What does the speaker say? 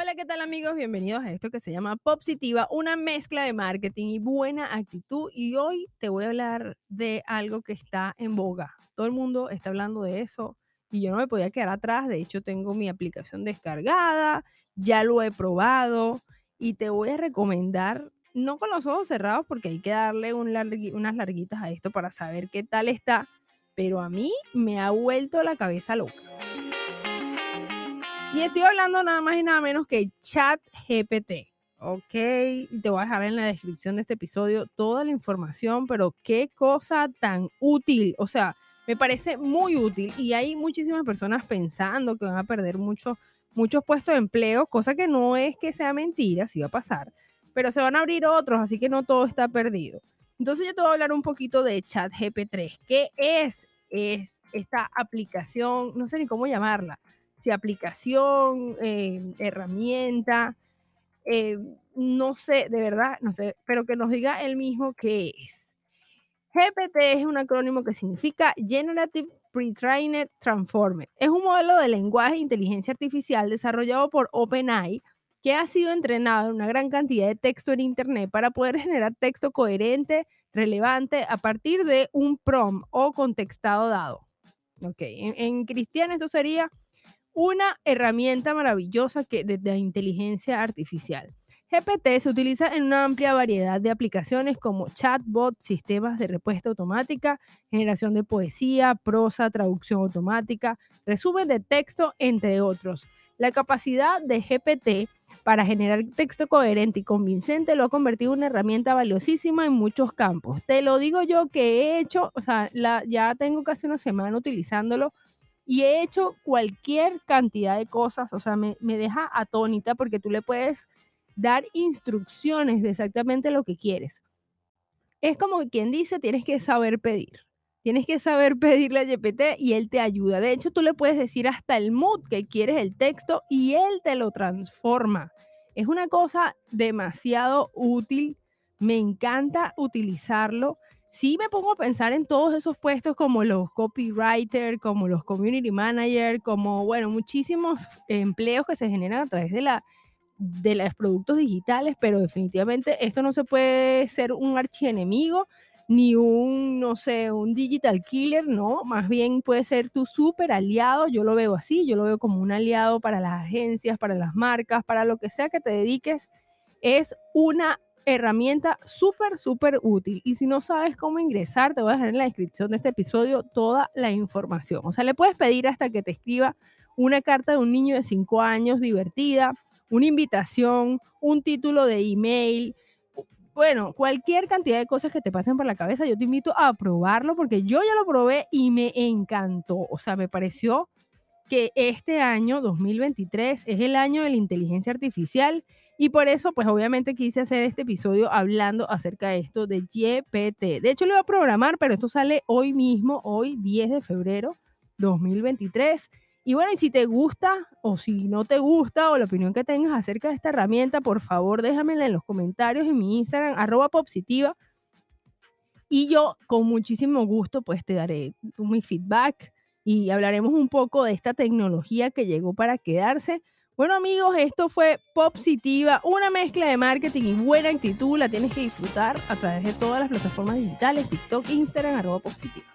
Hola, ¿qué tal amigos? Bienvenidos a esto que se llama Popsitiva, una mezcla de marketing y buena actitud. Y hoy te voy a hablar de algo que está en boga. Todo el mundo está hablando de eso y yo no me podía quedar atrás. De hecho, tengo mi aplicación descargada, ya lo he probado y te voy a recomendar, no con los ojos cerrados porque hay que darle unas larguitas a esto para saber qué tal está, pero a mí me ha vuelto la cabeza loca. Y estoy hablando nada más y nada menos que ChatGPT. Ok, te voy a dejar en la descripción de este episodio toda la información, pero qué cosa tan útil. O sea, me parece muy útil y hay muchísimas personas pensando que van a perder muchos muchos puestos de empleo, cosa que no es que sea mentira, sí va a pasar, pero se van a abrir otros, así que no todo está perdido. Entonces yo te voy a hablar un poquito de ChatGPT. ¿Qué es, es esta aplicación? No sé ni cómo llamarla si aplicación, eh, herramienta, eh, no sé, de verdad, no sé, pero que nos diga él mismo qué es. GPT es un acrónimo que significa Generative Pre-trained Transformer. Es un modelo de lenguaje e inteligencia artificial desarrollado por OpenAI que ha sido entrenado en una gran cantidad de texto en Internet para poder generar texto coherente, relevante, a partir de un prompt o contextado dado. Ok, en, en cristiano esto sería una herramienta maravillosa que, de, inteligencia artificial. GPT se utiliza en una amplia variedad de aplicaciones como chatbot, sistemas de respuesta automática, generación de poesía, prosa, traducción automática, resumen de texto, entre otros. La capacidad de GPT para generar texto coherente y convincente lo ha convertido en una herramienta valiosísima en muchos campos. Te lo digo yo que he hecho, o sea, ya tengo casi una semana utilizándolo y he hecho cualquier cantidad de cosas, o sea, me, deja atónita porque tú le puedes dar instrucciones de exactamente lo que quieres. Es como quien dice, tienes que saber pedir. Tienes que saber pedirle a GPT y él te ayuda. De hecho, tú le puedes decir hasta el mood que quieres el texto y él te lo transforma. Es una cosa demasiado útil. Me encanta utilizarlo sí me pongo a pensar en todos esos puestos como los copywriter, como los community manager, como, bueno, muchísimos empleos que se generan a través de la de los productos digitales, pero definitivamente esto no se puede ser un archienemigo ni un, no sé, un digital killer, no, más bien puede ser tu súper aliado, yo lo veo así, yo lo veo como un aliado para las agencias, para las marcas, para lo que sea que te dediques, es una herramienta súper, súper útil. Y si no sabes cómo ingresar, te voy a dejar en la descripción de este episodio toda la información. O sea, le puedes pedir hasta que te escriba una carta de un niño de 5 años divertida, una invitación, un título de email. Bueno, cualquier cantidad de cosas que te pasen por la cabeza, yo te invito a probarlo porque yo ya lo probé y me encantó. O sea, me pareció que este año 2023 es el año de la inteligencia artificial y por eso, pues obviamente quise hacer este episodio hablando acerca de esto de GPT. De hecho, lo iba a programar, pero esto sale hoy mismo, hoy 10 de febrero 2023. Y bueno, y si te gusta o si no te gusta o la opinión que tengas acerca de esta herramienta, por favor déjamela en los comentarios en mi Instagram, arroba popsitiva. Y yo con muchísimo gusto pues te daré mi feedback y hablaremos un poco de esta tecnología que llegó para quedarse bueno amigos, esto fue Popsitiva, una mezcla de marketing y buena actitud. La tienes que disfrutar a través de todas las plataformas digitales, TikTok, Instagram, arroba Popsitiva.